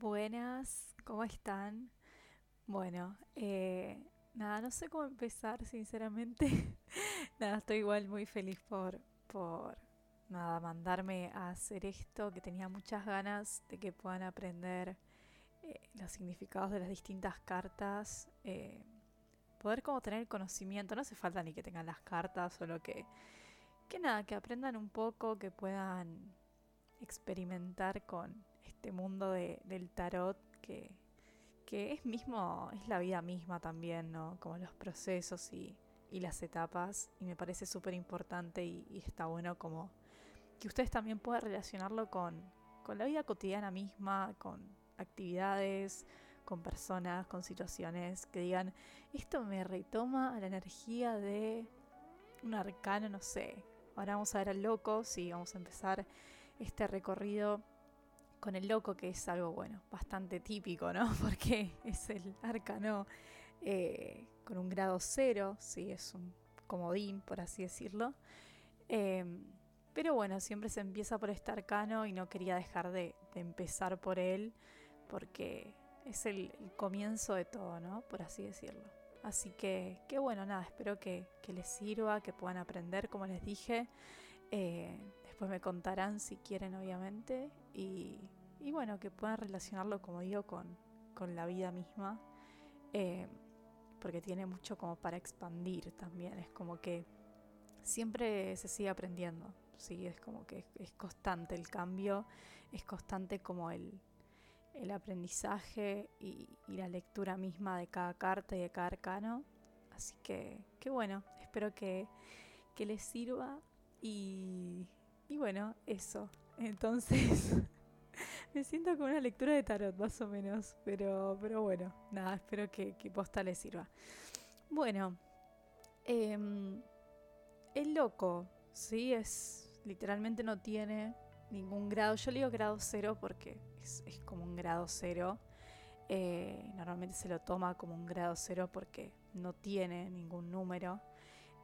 Buenas, ¿cómo están? Bueno, eh, nada, no sé cómo empezar, sinceramente. nada, estoy igual muy feliz por, por, nada, mandarme a hacer esto, que tenía muchas ganas de que puedan aprender eh, los significados de las distintas cartas. Eh, poder como tener conocimiento, no hace falta ni que tengan las cartas, solo que, que nada, que aprendan un poco, que puedan experimentar con este mundo de, del tarot que, que es mismo, es la vida misma también, ¿no? Como los procesos y, y las etapas. Y me parece súper importante y, está bueno como que ustedes también puedan relacionarlo con, con la vida cotidiana misma, con actividades, con personas, con situaciones que digan, esto me retoma a la energía de un arcano, no sé. Ahora vamos a ver al loco, sí, vamos a empezar este recorrido con el loco, que es algo, bueno, bastante típico, ¿no? Porque es el arcano eh, con un grado cero, sí, es un comodín, por así decirlo. Eh, pero bueno, siempre se empieza por este arcano y no quería dejar de, empezar por él, porque es el, comienzo de todo, ¿no? Por así decirlo. Así que, qué bueno, nada, espero que, que, les sirva, que puedan aprender, como les dije. Eh, después me contarán si quieren, obviamente. Y, y, bueno, que puedan relacionarlo, como digo, con, con la vida misma. Eh, porque tiene mucho como para expandir también. Es como que siempre se sigue aprendiendo. Sí, es como que es, es constante el cambio, es constante como el, el aprendizaje y, y, la lectura misma de cada carta y de cada arcano. Así que, qué bueno, espero que, que les sirva y, y, bueno, eso. Entonces, me siento como una lectura de tarot más o menos, pero, pero bueno, nada, espero que, que posta les sirva. Bueno, eh, el loco, sí, es literalmente no tiene ningún grado. Yo le digo grado cero porque es, como un grado cero. Eh, normalmente se lo toma como un grado cero porque no tiene ningún número.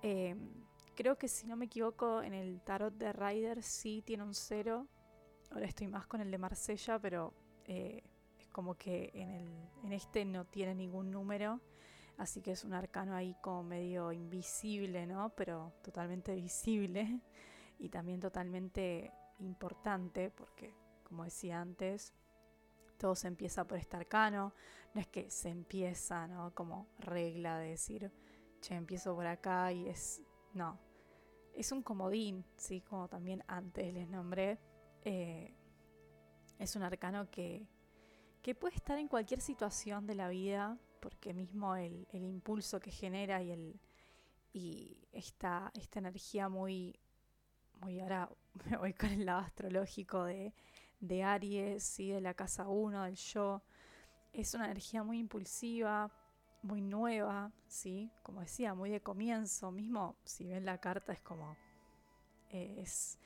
Eh, creo que si no me equivoco, en el tarot de Ryder sí tiene un cero. Ahora estoy más con el de Marsella, pero eh, es como que en, el, en este no tiene ningún número. Así que es un arcano ahí como medio invisible, ¿no? Pero totalmente visible y también totalmente importante porque, como decía antes, todo se empieza por este arcano, no es que se empieza, ¿no? Como regla de decir, che, empiezo por acá y es, no, es un comodín, ¿sí? Como también antes les nombré, eh, es un arcano que, que puede estar en cualquier situación de la vida, porque mismo el, el impulso que genera y, el, y esta, esta energía muy muy ahora me voy con el lado astrológico de, de Aries, ¿sí? de la casa 1, del yo. Es una energía muy impulsiva, muy nueva, ¿sí? como decía, muy de comienzo. Mismo si ven la carta es como... Eh, es,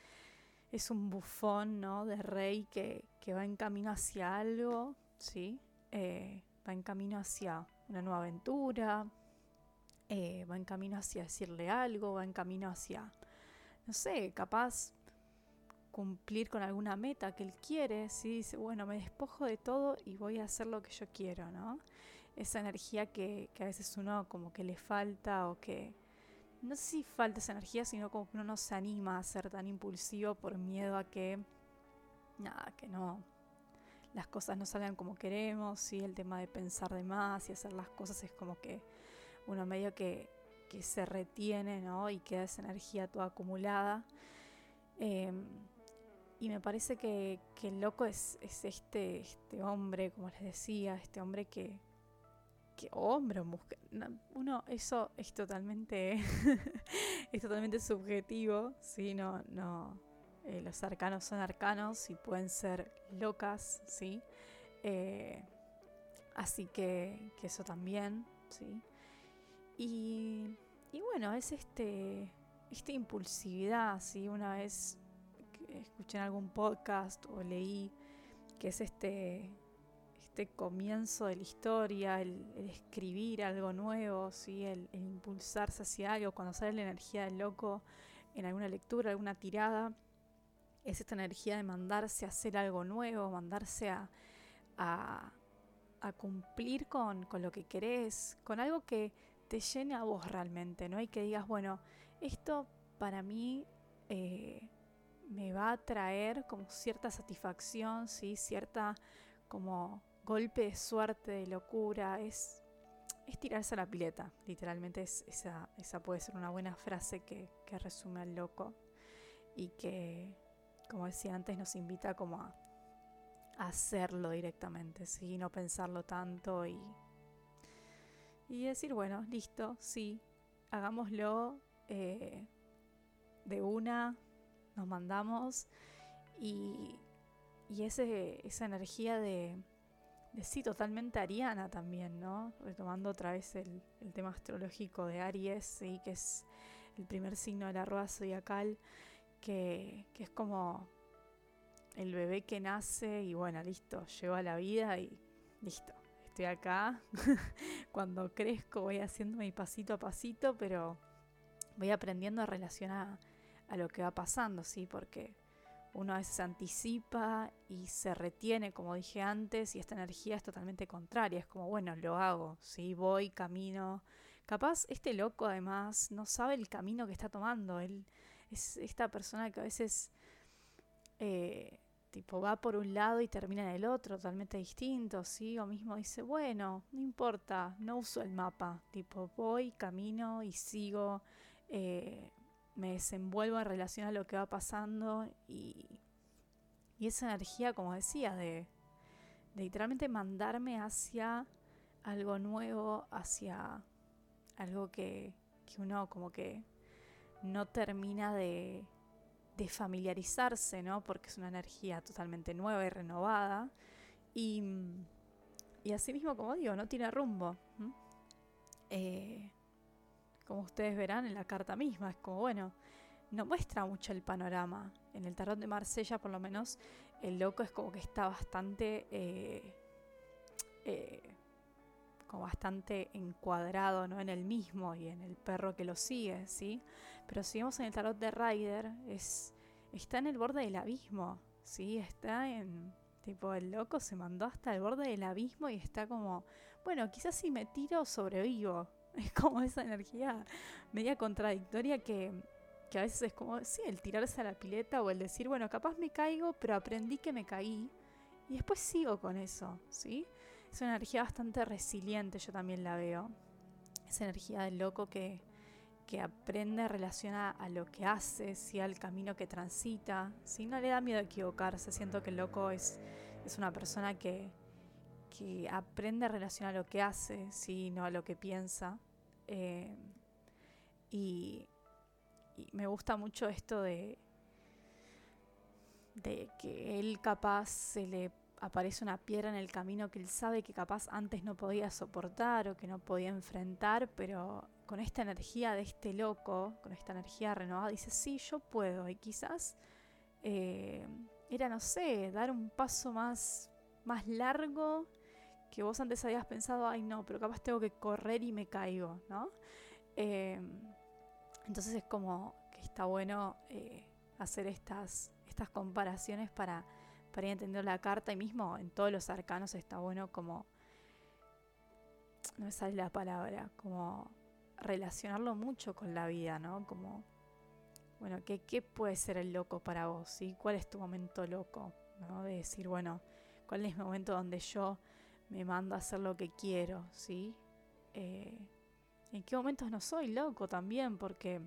es un bufón ¿no? de rey que, que va en camino hacia algo, ¿sí? Eh, va en camino hacia una nueva aventura, eh, va en camino hacia decirle algo, va en camino hacia no sé, capaz cumplir con alguna meta que él quiere, si dice, bueno, me despojo de todo y voy a hacer lo que yo quiero, ¿no? Esa energía que, que a veces uno como que le falta o que, no sé si falta esa energía, sino como que uno no se anima a ser tan impulsivo por miedo a que, nada, que no, las cosas no salgan como queremos, ¿sí? el tema de pensar de más y hacer las cosas es como que uno medio que que se retiene ¿no? y queda esa energía toda acumulada. Eh, y me parece que, que el loco es, es, este, este hombre, como les decía, este hombre que, que hombre o uno, eso es totalmente, es totalmente subjetivo, ¿sí? No, no, eh, los arcanos son arcanos y pueden ser locas, ¿sí? Eh, así que, que eso también, ¿sí? Y, y bueno, es este, esta impulsividad, ¿sí? Una vez escuché en algún podcast o leí que es este, este comienzo de la historia, el, escribir algo nuevo, ¿sí? El, impulsarse hacia algo, cuando sale la energía del loco en alguna lectura, alguna tirada, es esta energía de mandarse a hacer algo nuevo, mandarse a, a, cumplir con, lo que querés, con algo que te llene a vos realmente, ¿no? Y que digas, bueno, esto para mí eh, me va a traer como cierta satisfacción, ¿sí? Cierta como golpe de suerte, de locura, es, es tirarse a la pileta, literalmente es, esa, esa puede ser una buena frase que, que resume al loco y que, como decía antes, nos invita como a, hacerlo directamente, ¿sí? no pensarlo tanto y, y decir, bueno, listo, sí, hagámoslo eh, de una, nos mandamos y, y esa energía de, sí, totalmente ariana también, ¿no? Retomando otra vez el, el tema astrológico de Aries, ¿sí? que es el primer signo de la rueda zodiacal, que, que es como el bebé que nace y bueno, listo, llego a la vida y listo, estoy acá. Cuando crezco voy haciendo mi pasito a pasito, pero voy aprendiendo a relacionar a lo que va pasando, ¿sí? Porque uno a veces anticipa y se retiene, como dije antes, y esta energía es totalmente contraria. Es como, bueno, lo hago, ¿sí? Voy, camino. Capaz este loco además no sabe el camino que está tomando. Él es esta persona que a veces eh, tipo va por un lado y termina en el otro, totalmente distinto, ¿sí? O mismo dice, bueno, no importa, no uso el mapa, tipo voy, camino y sigo, eh, me desenvuelvo en relación a lo que va pasando y, y esa energía, como decía, de, literalmente mandarme hacia algo nuevo, hacia algo que, que uno como que no termina de, de familiarizarse, ¿no? Porque es una energía totalmente nueva y renovada. Y, y así mismo, como digo, no tiene rumbo. Eh, como ustedes verán en la carta misma, es como, bueno, no muestra mucho el panorama. En el tarot de Marsella, por lo menos, el loco es como que está bastante... Eh, eh, como bastante encuadrado ¿no? en el mismo y en el perro que lo sigue, ¿sí? Pero si vemos en el tarot de Ryder, es, está en el borde del abismo, ¿sí? Está en, tipo, el loco se mandó hasta el borde del abismo y está como, bueno, quizás si me tiro sobrevivo. Es como esa energía media contradictoria que, que a veces es como, sí, el tirarse a la pileta o el decir, bueno, capaz me caigo, pero aprendí que me caí y después sigo con eso, ¿sí? Es una energía bastante resiliente, yo también la veo. Esa energía del loco que, que aprende a relacionar a lo que hace, ¿sí? al camino que transita. ¿sí? No le da miedo equivocarse. Siento que el loco es, es una persona que, que aprende a relacionar lo que hace, ¿sí? no a lo que piensa. Eh, y, y me gusta mucho esto de, de que él capaz se le aparece una piedra en el camino que él sabe que capaz antes no podía soportar o que no podía enfrentar, pero con esta energía de este loco, con esta energía renovada, dice, sí, yo puedo. Y quizás eh, era, no sé, dar un paso más, más largo que vos antes habías pensado, ay no, pero capaz tengo que correr y me caigo, ¿no? Eh, entonces es como que está bueno eh, hacer estas, estas comparaciones para para ir entendiendo la carta y mismo en todos los arcanos está bueno como, no me sale la palabra, como relacionarlo mucho con la vida, ¿no? Como, bueno, ¿qué, qué puede ser el loco para vos? ¿sí? ¿Cuál es tu momento loco? ¿no? De decir, bueno, ¿cuál es el momento donde yo me mando a hacer lo que quiero? ¿sí? Eh, ¿En qué momentos no soy loco también? Porque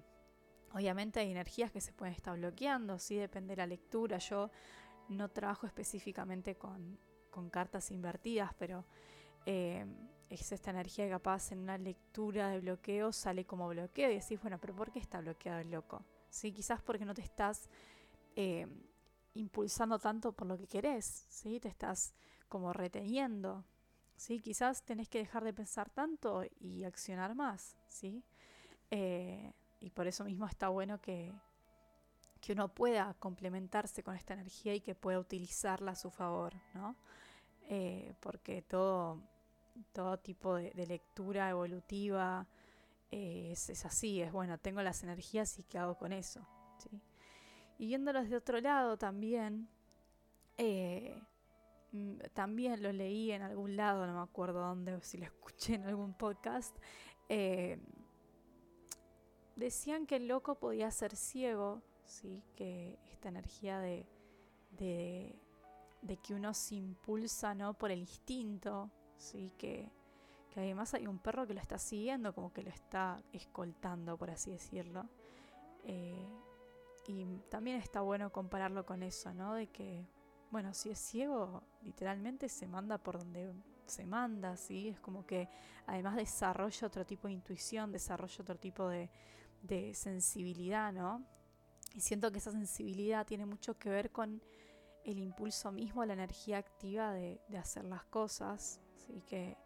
obviamente hay energías que se pueden estar bloqueando, ¿sí? Depende de la lectura. Yo no trabajo específicamente con, cartas invertidas, pero eh, es esta energía capaz en una lectura de bloqueo sale como bloqueo y decís, bueno, pero ¿por qué está bloqueado el loco? ¿Sí? Quizás porque no te estás eh, impulsando tanto por lo que querés, ¿sí? te estás como reteniendo. ¿Sí? Quizás tenés que dejar de pensar tanto y accionar más. ¿sí? Eh, y por eso mismo está bueno que, que uno pueda complementarse con esta energía y que pueda utilizarla a su favor, ¿no? Eh, porque todo, todo tipo de, lectura evolutiva eh, es, así, es bueno, tengo las energías y qué hago con eso. ¿sí? Y viéndolos de otro lado también, también lo leí en algún lado, no me acuerdo dónde, o si lo escuché en algún podcast, eh, decían que el loco podía ser ciego, ¿sí? que esta energía de, de, que uno se impulsa ¿no? por el instinto, ¿sí? que, que además hay un perro que lo está siguiendo, como que lo está escoltando, por así decirlo. Eh, y también está bueno compararlo con eso, ¿no? De que, bueno, si es ciego, literalmente se manda por donde se manda, ¿sí? Es como que además desarrolla otro tipo de intuición, desarrolla otro tipo de, sensibilidad, ¿no? Y siento que esa sensibilidad tiene mucho que ver con el impulso mismo, la energía activa de, hacer las cosas, ¿sí? Que,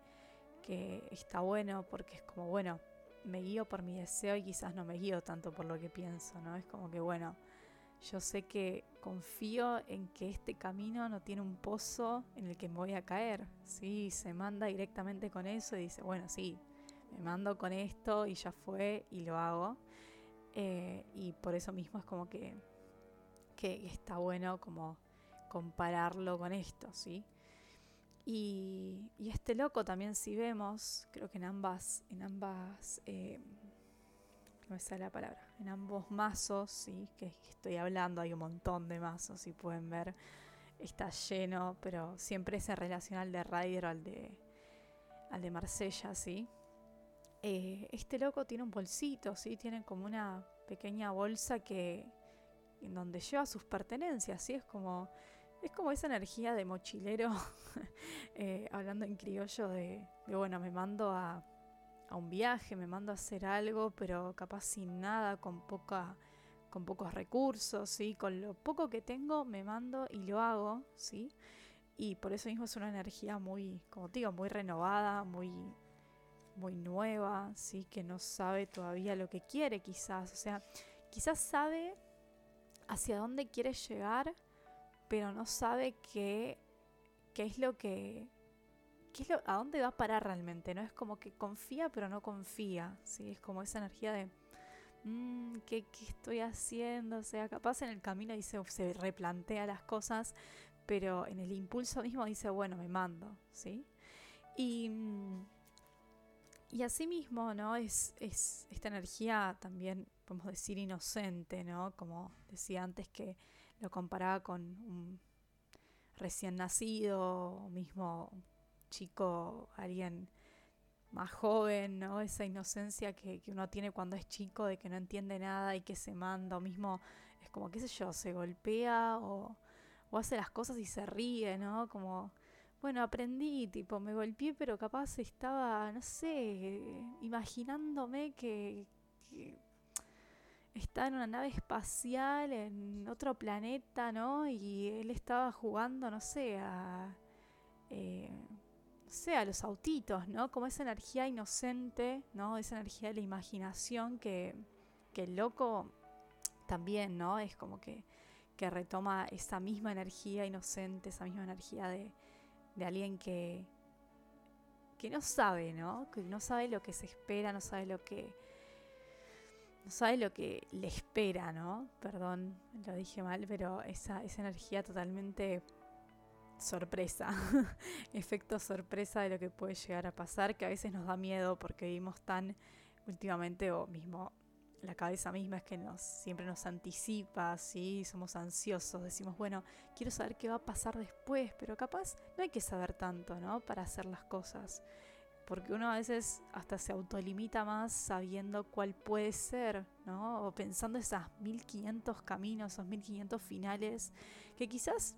que está bueno porque es como, bueno, me guío por mi deseo y quizás no me guío tanto por lo que pienso, ¿no? Es como que, bueno, yo sé que confío en que este camino no tiene un pozo en el que me voy a caer, ¿sí? Se manda directamente con eso y dice, bueno, sí, me mando con esto y ya fue y lo hago. Eh, y por eso mismo es como que, que está bueno como compararlo con esto, ¿sí? Y, este loco también si vemos, creo que en ambas, en ambas, eh, no me sale la palabra, en ambos mazos, ¿sí? que estoy hablando, hay un montón de mazos, si pueden ver, está lleno, pero siempre ese relacional de Ryder al de, al de Marsella, ¿sí? Eh, este loco tiene un bolsito, ¿sí? Tiene como una pequeña bolsa que en donde lleva sus pertenencias, ¿sí? Es como es como esa energía de mochilero, eh, hablando en criollo, de, bueno, me mando a, un viaje, me mando a hacer algo, pero capaz sin nada, con, poca, con pocos recursos, ¿sí? Con lo poco que tengo, me mando y lo hago, ¿sí? Y por eso mismo es una energía muy, como te digo, muy renovada, muy, muy nueva, ¿sí? Que no sabe todavía lo que quiere quizás, o sea, quizás sabe hacia dónde quiere llegar, pero no sabe qué, qué es lo que... A dónde va a parar realmente, ¿no? Es como que confía pero no confía, ¿sí? Es como esa energía de... Mm, ¿qué, estoy haciendo? O sea, capaz en el camino dice, se replantea las cosas, pero en el impulso mismo dice, bueno, me mando, ¿sí? Y, mm, y así mismo, ¿no? Es, es esta energía también, podemos decir, inocente, ¿no? Como decía antes que lo comparaba con un recién nacido, mismo chico, alguien más joven, ¿no? Esa inocencia que, uno tiene cuando es chico, de que no entiende nada y que se manda, o mismo es como, qué sé yo, se golpea o, o hace las cosas y se ríe, ¿no? Como, bueno, aprendí, tipo, me golpeé, pero capaz estaba, no sé, imaginándome que está en una nave espacial en otro planeta, ¿no? Y él estaba jugando, no sé, a. Eh, no sé, los autitos, ¿no? Como esa energía inocente, ¿no? Esa energía de la imaginación que, que el loco también, ¿no? Es como que, que retoma esa misma energía inocente, esa misma energía de, de alguien que, que no sabe, ¿no? Que no sabe lo que se espera, no sabe lo que no sabe lo que le espera, ¿no? Perdón, lo dije mal, pero esa, esa energía totalmente sorpresa, efecto sorpresa de lo que puede llegar a pasar, que a veces nos da miedo porque vivimos tan últimamente, o mismo la cabeza misma es que nos siempre nos anticipa, ¿sí? somos ansiosos, decimos, bueno, quiero saber qué va a pasar después, pero capaz no hay que saber tanto, ¿no? Para hacer las cosas porque uno a veces hasta se autolimita más sabiendo cuál puede ser, ¿no? O pensando esas 1500 caminos, esos 1500 finales, que quizás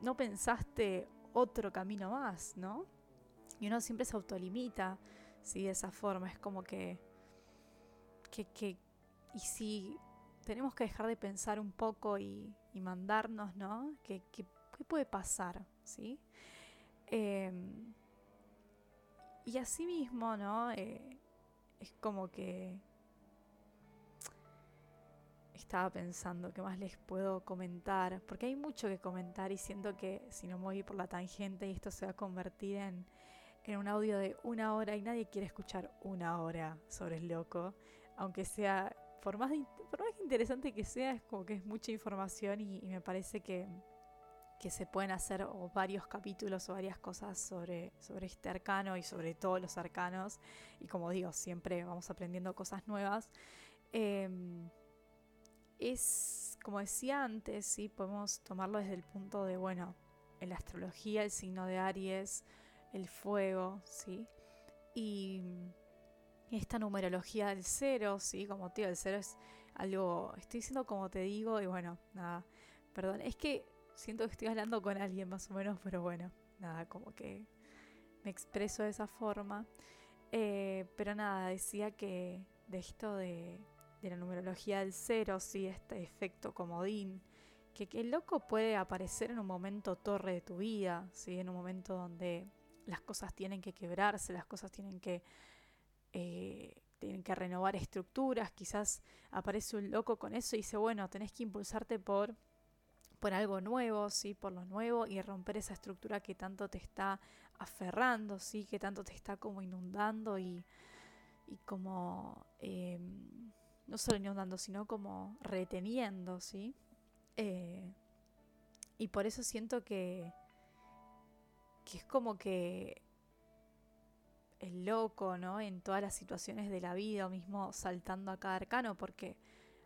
no pensaste otro camino más, ¿no? Y uno siempre se autolimita, ¿sí? De esa forma, es como que, que, que y si tenemos que dejar de pensar un poco y, mandarnos, ¿no? ¿Qué, qué, puede pasar, ¿sí? Eh, y así mismo, ¿no? Eh, es como que estaba pensando qué más les puedo comentar, porque hay mucho que comentar y siento que si no me voy por la tangente y esto se va a convertir en, en un audio de una hora y nadie quiere escuchar una hora sobre el loco, aunque sea, por más, por más interesante que sea, es como que es mucha información y, me parece que, que se pueden hacer varios capítulos o varias cosas sobre, sobre este arcano y sobre todos los arcanos. Y como digo, siempre vamos aprendiendo cosas nuevas. Em, es, como decía antes, ¿sí? podemos tomarlo desde el punto de, bueno, en la astrología el signo de Aries, el fuego, ¿sí? Y esta numerología del cero, ¿sí? Como tío, el cero es algo, estoy diciendo como te digo y bueno, nada, perdón, es que siento que estoy hablando con alguien más o menos, pero bueno, nada, como que me expreso de esa forma. Eh, pero nada, decía que de esto de, la numerología del cero, sí, este efecto comodín, que, el loco puede aparecer en un momento torre de tu vida, ¿sí? en un momento donde las cosas tienen que quebrarse, las cosas tienen que, eh, tienen que renovar estructuras, quizás aparece un loco con eso y dice, bueno, tenés que impulsarte por por algo nuevo, ¿sí? por lo nuevo y romper esa estructura que tanto te está aferrando, ¿sí? que tanto te está como inundando y, y como, em, no solo inundando, sino como reteniendo, ¿sí? Eh, y por eso siento que, que es como que el loco, ¿no? En todas las situaciones de la vida, o mismo saltando a cada arcano, porque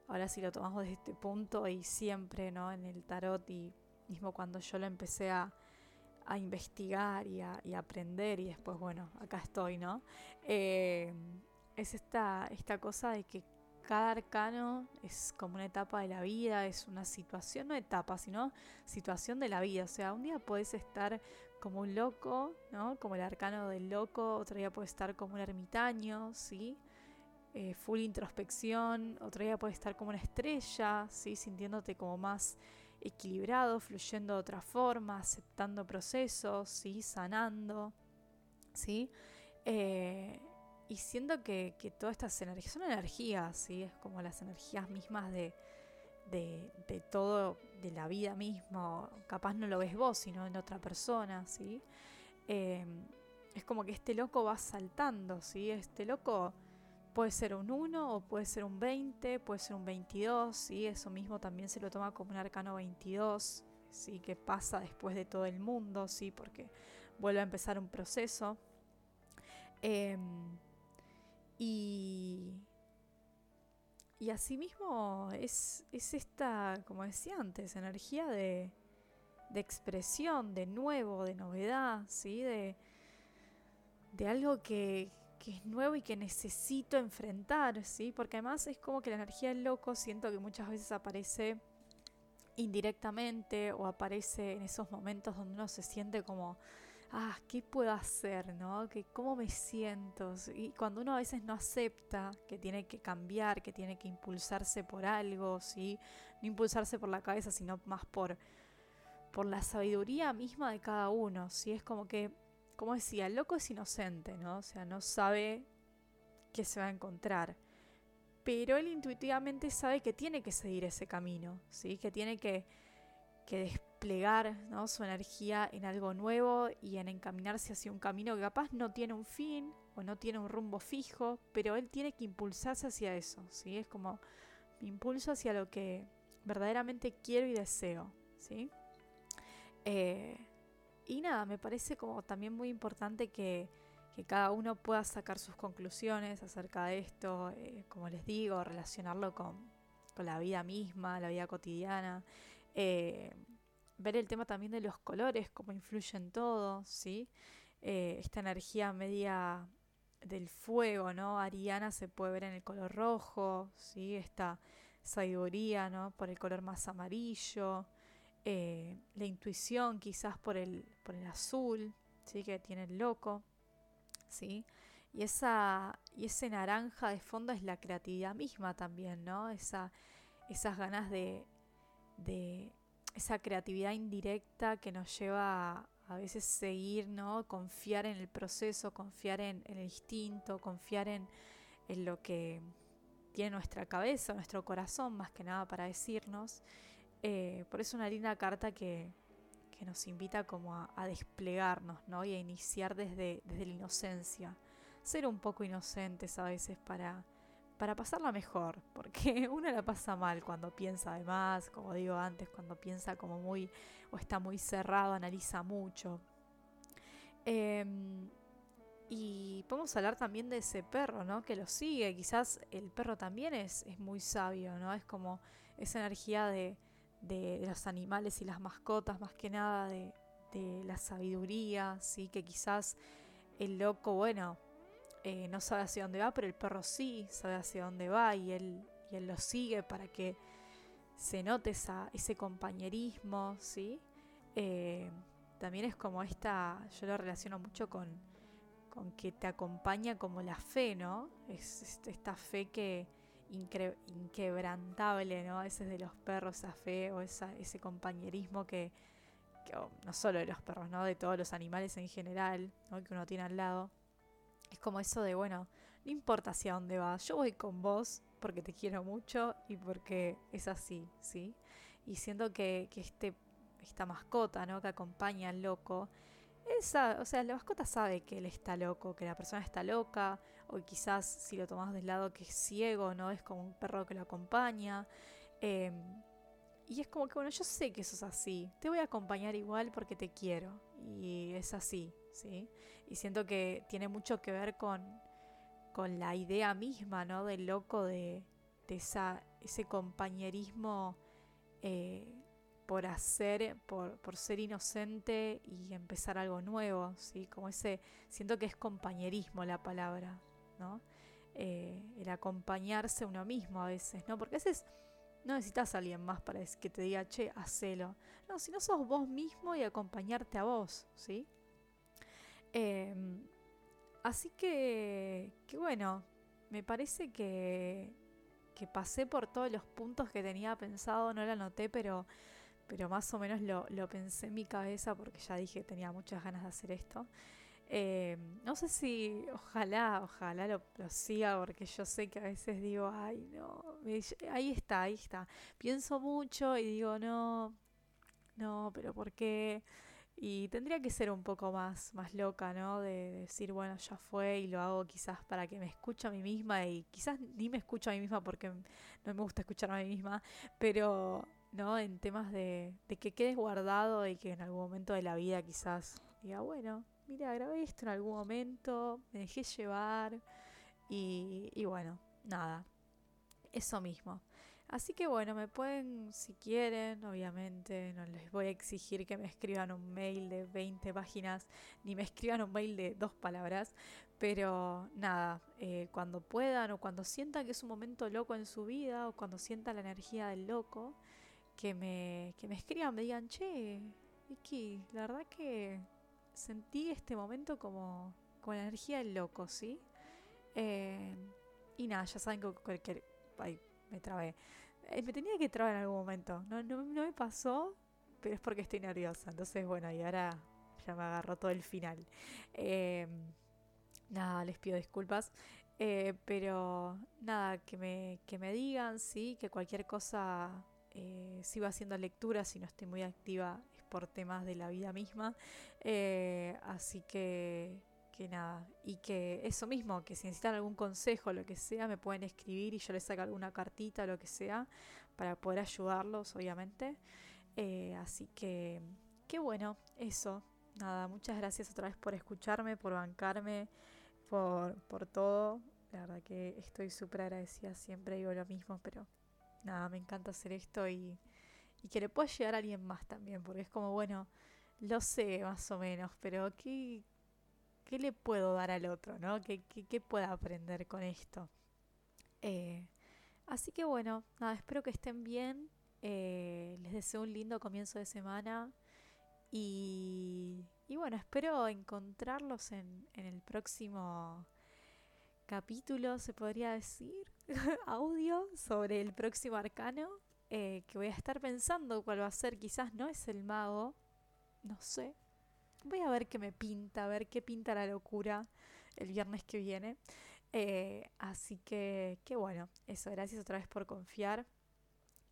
ahora si lo tomamos desde este punto y siempre, ¿no? En el tarot y mismo cuando yo lo empecé a, investigar y a, aprender y después, bueno, acá estoy, ¿no? Eh, es esta, esta cosa de que cada arcano es como una etapa de la vida, es una situación, no etapa, sino situación de la vida. O sea, un día puedes estar como un loco, ¿no? Como el arcano del loco, otro día puedes estar como un ermitaño, ¿sí? Eh, full introspección, otro día puede estar como una estrella, ¿sí? sintiéndote como más equilibrado, fluyendo de otra forma, aceptando procesos, ¿sí? sanando, ¿sí? Eh, y siento que, todas estas energías son energías, ¿sí? es como las energías mismas de, de, todo, de la vida misma, capaz no lo ves vos, sino en otra persona, ¿sí? Eh, es como que este loco va saltando, ¿sí? Este loco Puede ser un 1 o puede ser un 20, puede ser un 22, ¿sí? eso mismo también se lo toma como un arcano 22, ¿sí? que pasa después de todo el mundo, ¿sí? porque vuelve a empezar un proceso. Em, y, y asimismo es, es esta, como decía antes, energía de, de expresión, de nuevo, de novedad, ¿sí? de, de algo que, que es nuevo y que necesito enfrentar, ¿sí? Porque además es como que la energía del loco siento que muchas veces aparece indirectamente o aparece en esos momentos donde uno se siente como, ah, ¿qué puedo hacer? ¿no? ¿Que, ¿Cómo me siento? Y cuando uno a veces no acepta que tiene que cambiar, que tiene que impulsarse por algo, ¿sí? No impulsarse por la cabeza, sino más por, por la sabiduría misma de cada uno, ¿sí? Es como que como decía, el loco es inocente, ¿no? O sea, no sabe qué se va a encontrar. Pero él intuitivamente sabe que tiene que seguir ese camino, ¿sí? Que tiene que, desplegar ¿no? su energía en algo nuevo y en encaminarse hacia un camino que capaz no tiene un fin o no tiene un rumbo fijo, pero él tiene que impulsarse hacia eso, ¿sí? Es como mi impulso hacia lo que verdaderamente quiero y deseo, ¿sí? Eh, y nada, me parece como también muy importante que, cada uno pueda sacar sus conclusiones acerca de esto, eh, como les digo, relacionarlo con, la vida misma, la vida cotidiana. Eh, ver el tema también de los colores, cómo influyen todos, ¿sí? Eh, esta energía media del fuego, ¿no? Ariana se puede ver en el color rojo, ¿sí? Esta sabiduría, ¿no? Por el color más amarillo. Eh, la intuición quizás por el, por el azul, ¿sí? que tiene el loco, ¿sí? Y, esa, y ese naranja de fondo es la creatividad misma también, ¿no? Esa, esas ganas de, esa creatividad indirecta que nos lleva a, a veces seguir, ¿no? Confiar en el proceso, confiar en, el instinto, confiar en, en lo que tiene nuestra cabeza, nuestro corazón, más que nada para decirnos. Eh, por eso una linda carta que, nos invita como a, desplegarnos, ¿no? Y a iniciar desde, desde la inocencia. Ser un poco inocentes a veces para, para pasarla mejor, porque uno la pasa mal cuando piensa de más, como digo antes, cuando piensa como muy o está muy cerrado, analiza mucho. Em, y podemos hablar también de ese perro, ¿no? Que lo sigue. Quizás el perro también es, es muy sabio, ¿no? Es como esa energía de, de, los animales y las mascotas, más que nada de, de la sabiduría, ¿sí? Que quizás el loco, bueno, eh, no sabe hacia dónde va, pero el perro sí sabe hacia dónde va y él, y él lo sigue para que se note ese compañerismo, ¿sí? Eh, también es como esta, yo lo relaciono mucho con, con que te acompaña como la fe, ¿no? Es, esta fe que inquebrantable, ¿no? A de los perros, esa fe o ese compañerismo que, no solo de los perros, ¿no? De todos los animales en general, ¿no? Que uno tiene al lado. Es como eso de, bueno, no importa hacia dónde vas, yo voy con vos porque te quiero mucho y porque es así, ¿sí? Y siento que, que este, esta mascota, ¿no? Que acompaña al loco, esa, o sea, la mascota sabe que él está loco, que la persona está loca, o quizás si lo tomas del lado que es ciego, ¿no? Es como un perro que lo acompaña. Em, y es como que, bueno, yo sé que eso es así. Te voy a acompañar igual porque te quiero. Y es así, ¿sí? Y siento que tiene mucho que ver con, con la idea misma, ¿no? Del loco de, ese compañerismo eh, por hacer, por, por, ser inocente y empezar algo nuevo, ¿sí? Como ese, siento que es compañerismo la palabra, ¿no? Eh, el acompañarse uno mismo a veces, ¿no? Porque a veces no necesitas a alguien más para que te diga, che, hacelo. No, si no sos vos mismo y acompañarte a vos, ¿sí? Em, así que, que bueno, me parece que, que pasé por todos los puntos que tenía pensado, no lo anoté, pero, pero más o menos lo, lo pensé en mi cabeza porque ya dije que tenía muchas ganas de hacer esto. Eh, no sé si, ojalá, ojalá lo, siga, porque yo sé que a veces digo, ay, no, ahí está, ahí está. Pienso mucho y digo, no, no, pero ¿por qué? Y tendría que ser un poco más, más loca, ¿no? De, decir, bueno, ya fue y lo hago quizás para que me escuche a mí misma y quizás ni me escucho a mí misma porque no me gusta escuchar a mí misma, pero, ¿no? En temas de, de que quedes guardado y que en algún momento de la vida quizás diga, bueno, mira, grabé esto en algún momento, me dejé llevar y, y bueno, nada, eso mismo. Así que bueno, me pueden, si quieren, obviamente, no les voy a exigir que me escriban un mail de 20 páginas, ni me escriban un mail de dos palabras, pero nada, eh, cuando puedan o cuando sientan que es un momento loco en su vida o cuando sientan la energía del loco, que me, que me escriban, me digan, che, Vicky, la verdad que sentí este momento como con energía del loco, ¿sí? Eh, y nada, ya saben que cualquier... Ay, me trabé. Eh, me tenía que trabar en algún momento. No, no, me pasó, pero es porque estoy nerviosa. Entonces, bueno, y ahora ya me agarró todo el final. Eh, nada, les pido disculpas. pero nada, que me, que me digan, sí, que cualquier cosa sigo haciendo lectura si no estoy muy activa por temas de la vida misma. Eh, así que, que nada, y que eso mismo, que si necesitan algún consejo, lo que sea, me pueden escribir y yo les saco alguna cartita, lo que sea, para poder ayudarlos, obviamente. Eh, así que, qué bueno, eso. Nada, muchas gracias otra vez por escucharme, por bancarme, por, por todo. La verdad que estoy súper agradecida, siempre digo lo mismo, pero nada, me encanta hacer esto y y que le pueda llegar a alguien más también, porque es como, bueno, lo sé más o menos, pero ¿qué, qué le puedo dar al otro? ¿no? ¿Qué, qué, pueda aprender con esto? Eh, así que bueno, nada, espero que estén bien. Eh, les deseo un lindo comienzo de semana. Y, y bueno, espero encontrarlos en, en el próximo capítulo, se podría decir, audio sobre el próximo arcano. Eh, que voy a estar pensando cuál va a ser. Quizás no es el mago, no sé. Voy a ver qué me pinta, a ver qué pinta la locura el viernes que viene. Eh, así que, qué bueno, eso, gracias otra vez por confiar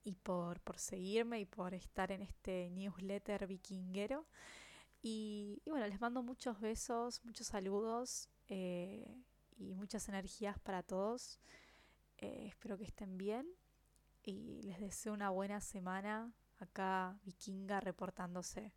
y por, por seguirme y por estar en este newsletter vikinguero. Y, bueno, les mando muchos besos, muchos saludos eh, y muchas energías para todos. Espero que estén bien y les deseo una buena semana acá vikinga reportándose.